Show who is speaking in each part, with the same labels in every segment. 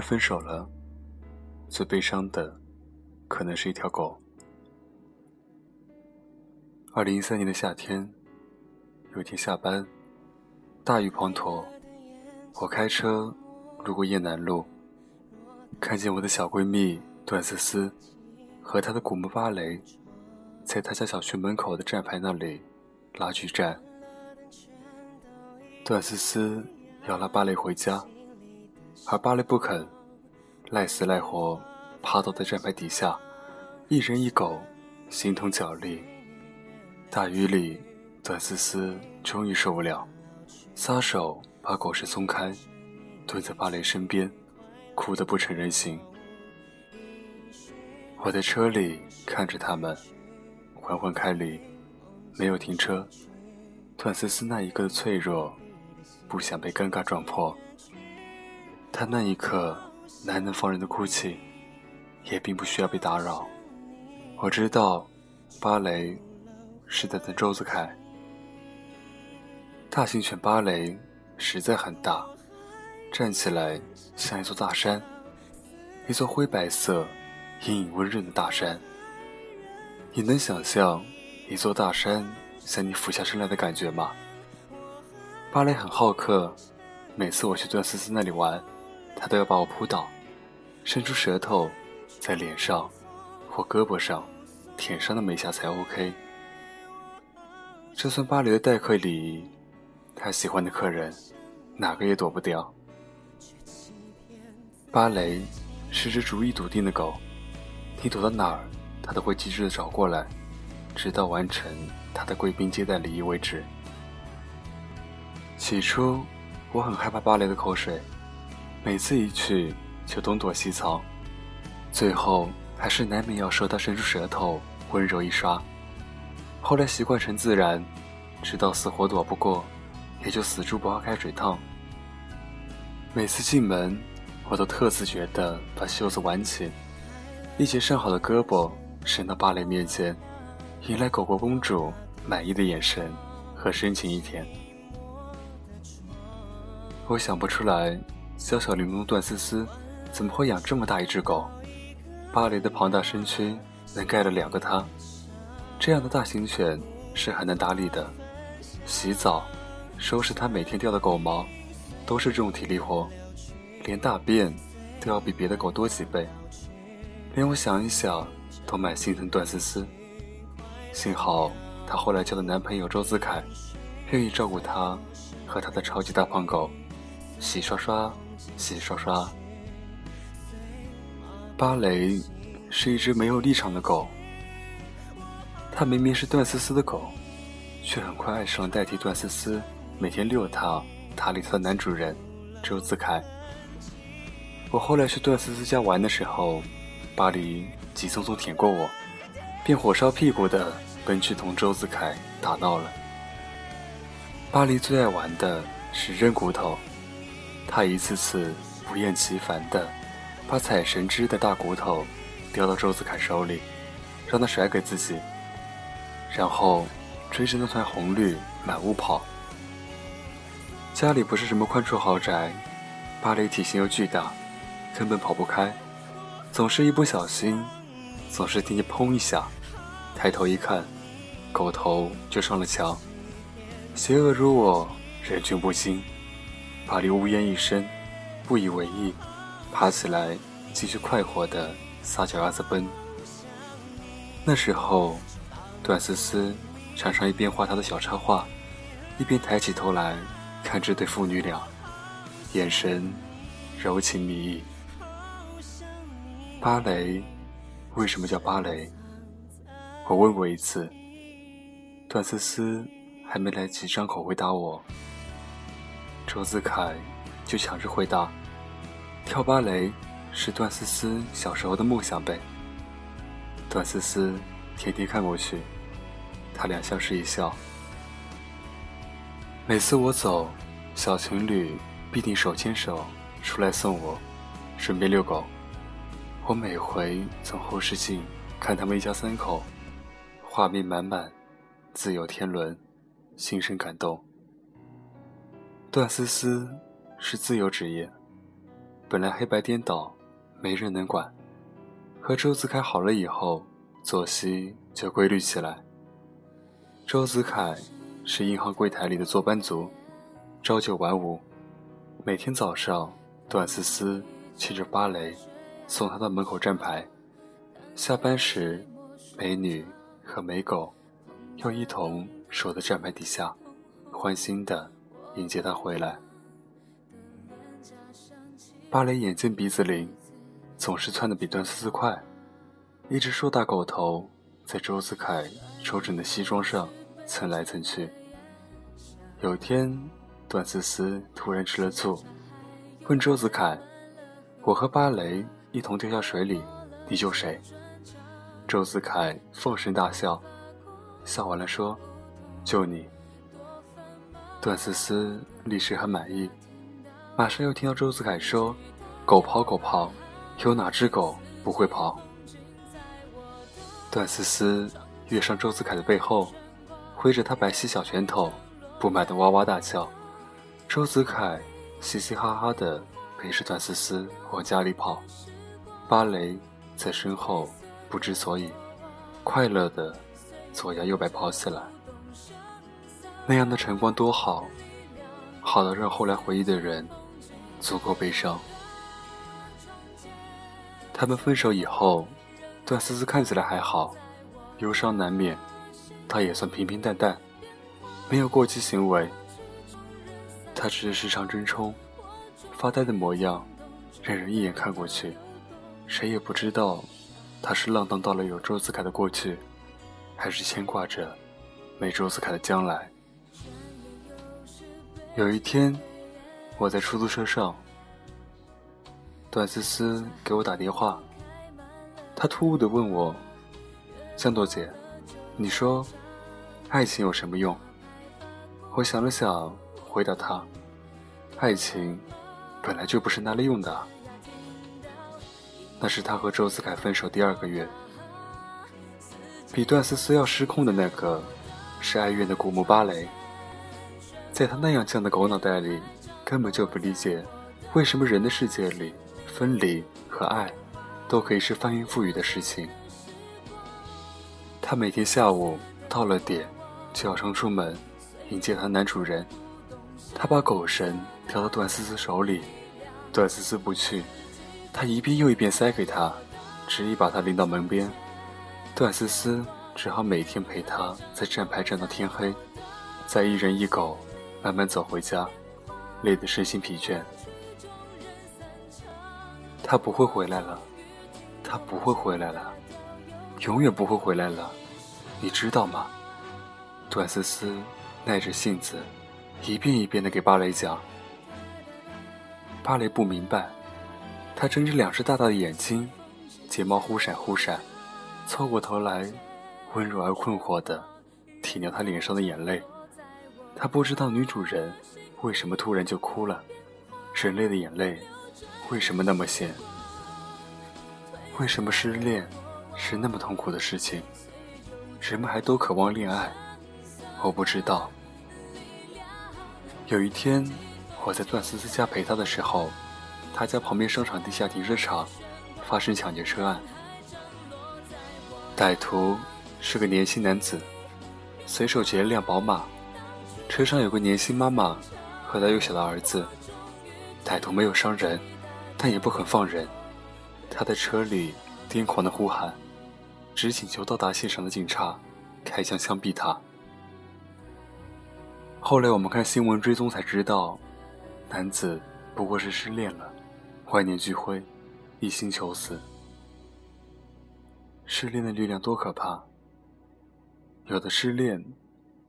Speaker 1: 分手了，最悲伤的可能是一条狗。二零一三年的夏天，有一天下班，大雨滂沱，我开车路过雁南路，看见我的小闺蜜段思思和她的古墓芭蕾，在她家小区门口的站牌那里拉锯战。段思思要拉芭蕾回家，而芭蕾不肯，赖死赖活趴倒在站牌底下，一人一狗，形同脚力。大雨里，段思思终于受不了，撒手把狗绳松开，蹲在芭蕾身边，哭得不成人形。我在车里看着他们缓缓开离，没有停车。段思思那一刻的脆弱，不想被尴尬撞破。他那一刻难能放任的哭泣，也并不需要被打扰。我知道，芭蕾。是在等周子凯。大型犬芭蕾实在很大，站起来像一座大山，一座灰白色、阴影温润的大山。你能想象一座大山向你俯下身来的感觉吗？芭蕾很好客，每次我去段思思那里玩，他都要把我扑倒，伸出舌头在脸上或胳膊上舔上那么一下才 OK。这算巴黎的待客礼仪，他喜欢的客人，哪个也躲不掉。芭蕾是只主意笃定的狗，你躲到哪儿，它都会机智的找过来，直到完成它的贵宾接待礼仪为止。起初，我很害怕芭蕾的口水，每次一去就东躲西藏，最后还是难免要受它伸出舌头温柔一刷。后来习惯成自然，直到死活躲不过，也就死猪不怕开水烫。每次进门，我都特自觉地把袖子挽起，一截上好的胳膊伸到芭蕾面前，迎来狗狗公主满意的眼神和深情一甜。我想不出来，小小玲珑段思思怎么会养这么大一只狗？巴黎的庞大身躯能盖了两个它。这样的大型犬是很难打理的，洗澡、收拾它每天掉的狗毛，都是这种体力活，连大便都要比别的狗多几倍，连我想一想都蛮心疼段思思。幸好她后来交的男朋友周子凯，愿意照顾她和她的超级大胖狗，洗刷刷，洗刷刷。芭蕾是一只没有立场的狗。它明明是段思思的狗，却很快爱上了代替段思思每天遛它、打理它的男主人周子凯。我后来去段思思家玩的时候，巴黎急匆匆舔过我，便火烧屁股的奔去同周子凯打闹了。巴黎最爱玩的是扔骨头，他一次次不厌其烦的把采神芝的大骨头丢到周子凯手里，让他甩给自己。然后追着那团红绿满屋跑。家里不是什么宽绰豪宅，芭蕾体型又巨大，根本跑不开，总是一不小心，总是听见砰一下，抬头一看，狗头就上了墙。邪恶如我，人君不惊。巴黎呜咽一声，不以为意，爬起来继续快活的撒脚丫子奔。那时候。段思思常常一边画她的小插画，一边抬起头来看这对父女俩，眼神柔情蜜意。芭蕾为什么叫芭蕾？我问过一次，段思思还没来及张口回答我，周子凯就抢着回答：跳芭蕾是段思思小时候的梦想呗。段思思。天天看过去，他俩相视一笑。每次我走，小情侣必定手牵手出来送我，顺便遛狗。我每回从后视镜看他们一家三口，画面满满，自有天伦，心生感动。段思思是自由职业，本来黑白颠倒，没人能管。和周子凯好了以后，作息就规律起来。周子凯是银行柜台里的坐班族，朝九晚五，每天早上，段思思骑着芭蕾送他到门口站牌。下班时，美女和美狗要一同守在站牌底下，欢欣的迎接他回来。芭蕾眼尖鼻子灵，总是窜得比段思思快，一只硕大狗头在周子凯抽整的西装上。蹭来蹭去。有一天，段思思突然吃了醋，问周子凯：“我和芭蕾一同掉下水里，你救谁？”周子凯放声大笑，笑完了说：“救你。”段思思立时很满意，马上又听到周子凯说：“狗跑狗跑，有哪只狗不会跑？”段思思跃上周子凯的背后。挥着他白皙小拳头，不满的哇哇大叫。周子凯嘻嘻哈哈的陪着段思思往家里跑，芭蕾在身后不知所以，快乐的左摇右摆跑起来。那样的晨光多好，好到让后来回忆的人足够悲伤。他们分手以后，段思思看起来还好，忧伤难免。她也算平平淡淡，没有过激行为。他只是时常争冲，发呆的模样，让人一眼看过去，谁也不知道他是浪荡到了有周子凯的过去，还是牵挂着没周子凯的将来。有一天，我在出租车上，段思思给我打电话，她突兀地问我：“向朵姐。”你说，爱情有什么用？我想了想，回答她：爱情本来就不是拿来用的。那是他和周子凯分手第二个月。比段思思要失控的那个，是哀怨的古墓芭蕾。在他那样犟的狗脑袋里，根本就不理解，为什么人的世界里，分离和爱，都可以是翻云覆雨的事情。他每天下午到了点，就要冲出门迎接他男主人。他把狗绳叼到段思思手里，段思思不去，他一遍又一遍塞给他，执意把他领到门边。段思思只好每天陪他在站牌站到天黑，再一人一狗慢慢走回家，累得身心疲倦。他不会回来了，他不会回来了。永远不会回来了，你知道吗？段思思耐着性子，一遍一遍的给芭蕾讲。芭蕾不明白，他睁着两只大大的眼睛，睫毛忽闪忽闪，凑过头来，温柔而困惑的体谅他脸上的眼泪。他不知道女主人为什么突然就哭了，人类的眼泪为什么那么咸？为什么失恋？是那么痛苦的事情，人们还都渴望恋爱。我不知道。有一天，我在段思思家陪她的时候，她家旁边商场地下停车场发生抢劫车案。歹徒是个年轻男子，随手劫了辆宝马，车上有个年轻妈妈和她幼小的儿子。歹徒没有伤人，但也不肯放人。他在车里癫狂的呼喊。只请求到达现场的警察开枪枪毙他。后来我们看新闻追踪才知道，男子不过是失恋了，万念俱灰，一心求死。失恋的力量多可怕！有的失恋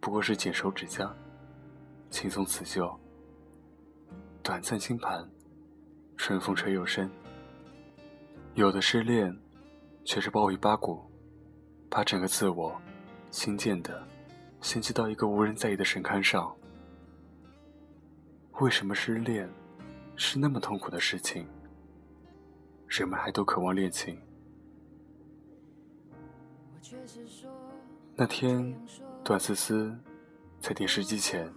Speaker 1: 不过是剪手指甲，轻松辞旧，短暂轻盘，春风吹又生；有的失恋却是暴雨八股。把整个自我，新建的献祭到一个无人在意的神龛上。为什么失恋是那么痛苦的事情？人们还都渴望恋情。那天，段思思在电视机前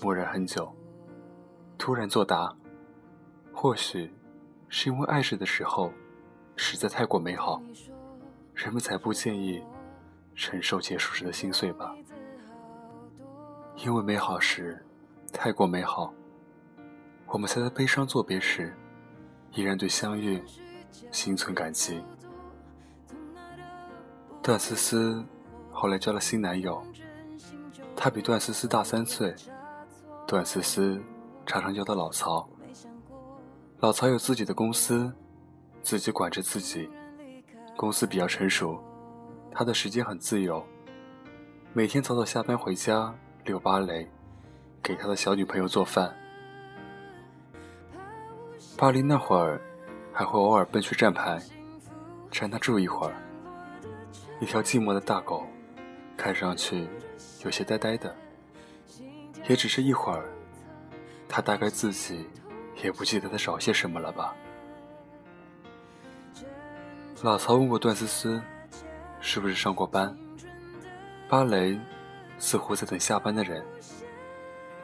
Speaker 1: 默然很久，突然作答：“或许是因为爱着的时候实在太过美好，人们才不介意承受结束时的心碎吧？因为美好时太过美好，我们才在悲伤作别时，依然对相遇心存感激。段思思后来交了新男友，他比段思思大三岁。段思思常常叫他老曹。老曹有自己的公司，自己管着自己，公司比较成熟，他的时间很自由，每天早早下班回家遛芭蕾，给他的小女朋友做饭。巴黎那会儿，还会偶尔奔去站牌，缠他住一会儿。一条寂寞的大狗，看上去有些呆呆的。也只是一会儿，他大概自己也不记得他少些什么了吧。老曹问过段思思，是不是上过班？芭蕾似乎在等下班的人。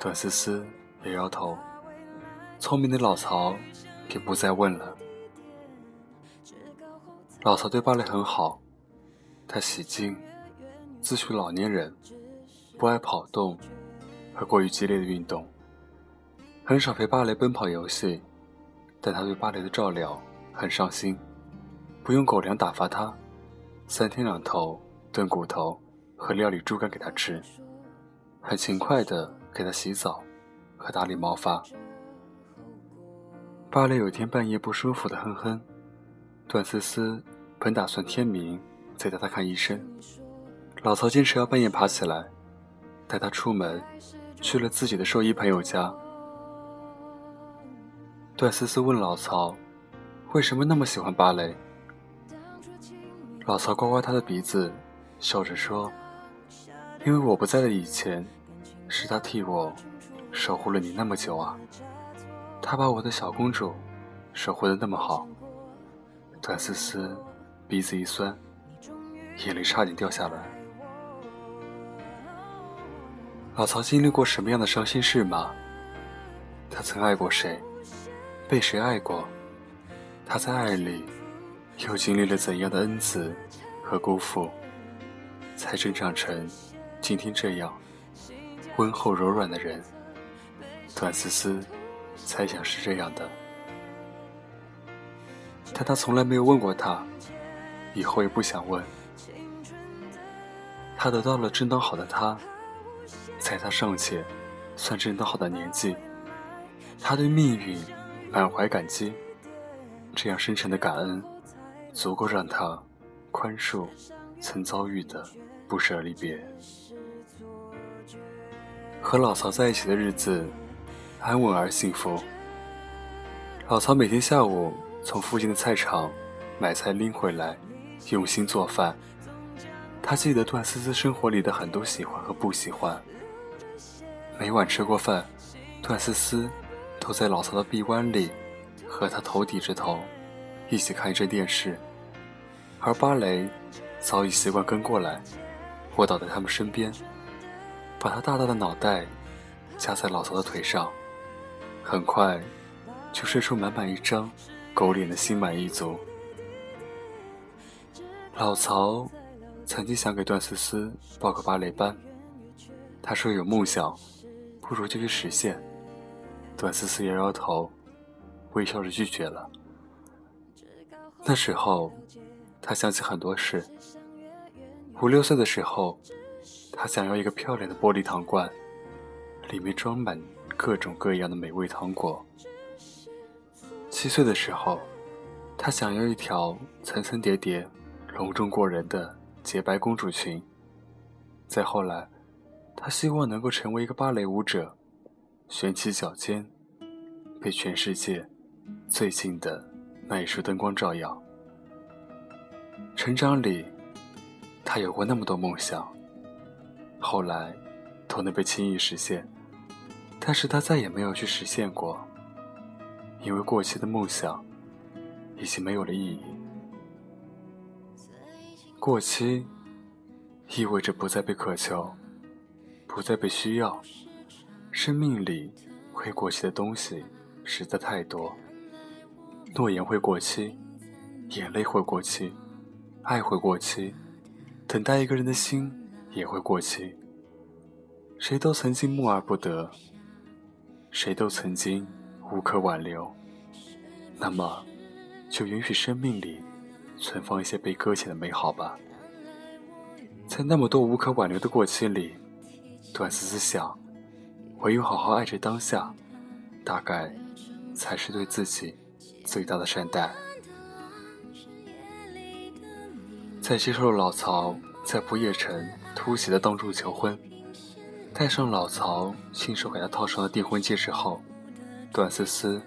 Speaker 1: 段思思摇摇头。聪明的老曹便不再问了。老曹对芭蕾很好，他喜静，自诩老年人，不爱跑动。和过于激烈的运动，很少陪芭蕾奔跑游戏，但他对芭蕾的照料很上心，不用狗粮打发他，三天两头炖骨头和料理猪肝给他吃，很勤快的给他洗澡和打理毛发。芭蕾有天半夜不舒服的哼哼，段思思本打算天明再带他看医生，老曹坚持要半夜爬起来带他出门。去了自己的兽医朋友家，段思思问老曹：“为什么那么喜欢芭蕾？”老曹刮刮他的鼻子，笑着说：“因为我不在的以前，是他替我守护了你那么久啊，他把我的小公主守护的那么好。”段思思鼻子一酸，眼泪差点掉下来。老曹经历过什么样的伤心事吗？他曾爱过谁？被谁爱过？他在爱里又经历了怎样的恩赐和辜负，才成长成今天这样温厚柔软的人？段思思猜想是这样的，但他从来没有问过他，以后也不想问。他得到了正当好的他。在他尚且算正当好的年纪，他对命运满怀感激。这样深沉的感恩，足够让他宽恕曾遭遇的不舍离别。和老曹在一起的日子安稳而幸福。老曹每天下午从附近的菜场买菜拎回来，用心做饭。他记得段思思生活里的很多喜欢和不喜欢。每晚吃过饭，段思思都在老曹的臂弯里，和他头抵着头，一起看一阵电视。而芭蕾早已习惯跟过来，卧倒在他们身边，把他大大的脑袋夹在老曹的腿上，很快就睡出满满一张狗脸的心满意足。老曹曾经想给段思思报个芭蕾班，他说有梦想。不如就去实现。段思思摇摇头，微笑着拒绝了。那时候，他想起很多事。五六岁的时候，他想要一个漂亮的玻璃糖罐，里面装满各种各样的美味糖果。七岁的时候，他想要一条层层叠叠、隆重过人的洁白公主裙。再后来，他希望能够成为一个芭蕾舞者，悬起脚尖，被全世界最近的那一束灯光照耀。成长里，他有过那么多梦想，后来都能被轻易实现，但是他再也没有去实现过，因为过期的梦想已经没有了意义。过期意味着不再被渴求。不再被需要，生命里会过期的东西实在太多，诺言会过期，眼泪会过期，爱会过期，等待一个人的心也会过期。谁都曾经慕而不得，谁都曾经无可挽留。那么，就允许生命里存放一些被搁浅的美好吧。在那么多无可挽留的过期里，段思思想，唯有好好爱着当下，大概才是对自己。最大的善待，在接受了老曹在不夜城突袭的当众求婚，戴上老曹亲手给他套上的订婚戒指后，段思思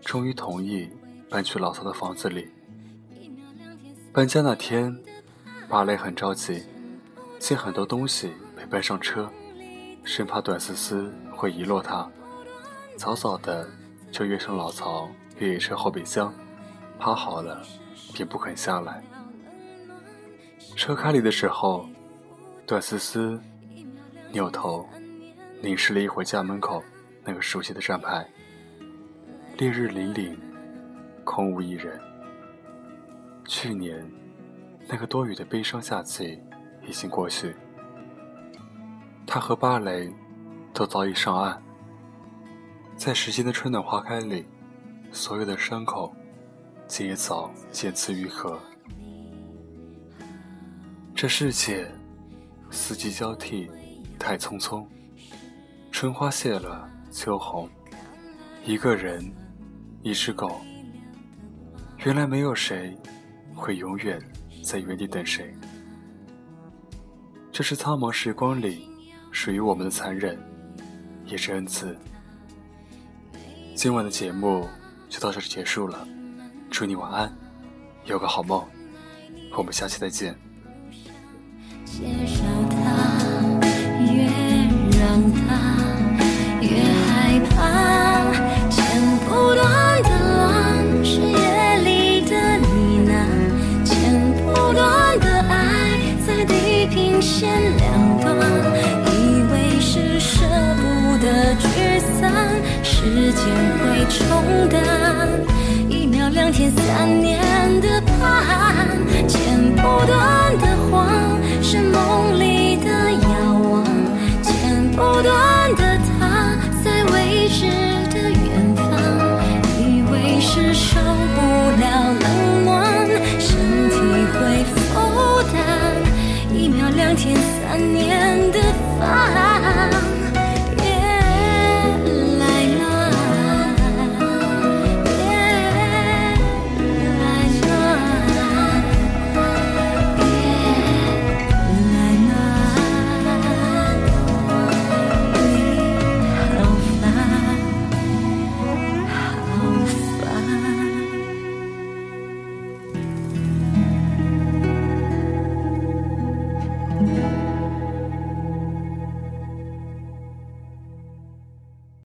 Speaker 1: 终于同意搬去老曹的房子里。搬家那天，芭蕾很着急，见很多东西没搬上车，生怕段思思会遗落他，早早的就约上老曹。越野车后备箱，趴好了，便不肯下来。车开离的时候，段思思扭头凝视了一会家门口那个熟悉的站牌。烈日凛凛，空无一人。去年那个多雨的悲伤夏季已经过去，他和芭蕾都早已上岸，在时间的春暖花开里。所有的伤口，皆早渐次愈合。这世界，四季交替，太匆匆。春花谢了，秋红。一个人，一只狗。原来没有谁，会永远在原地等谁。这是苍茫时光里，属于我们的残忍，也是恩赐。今晚的节目。就到这里结束了，祝你晚安，有个好梦，我们下期再见。
Speaker 2: 年的发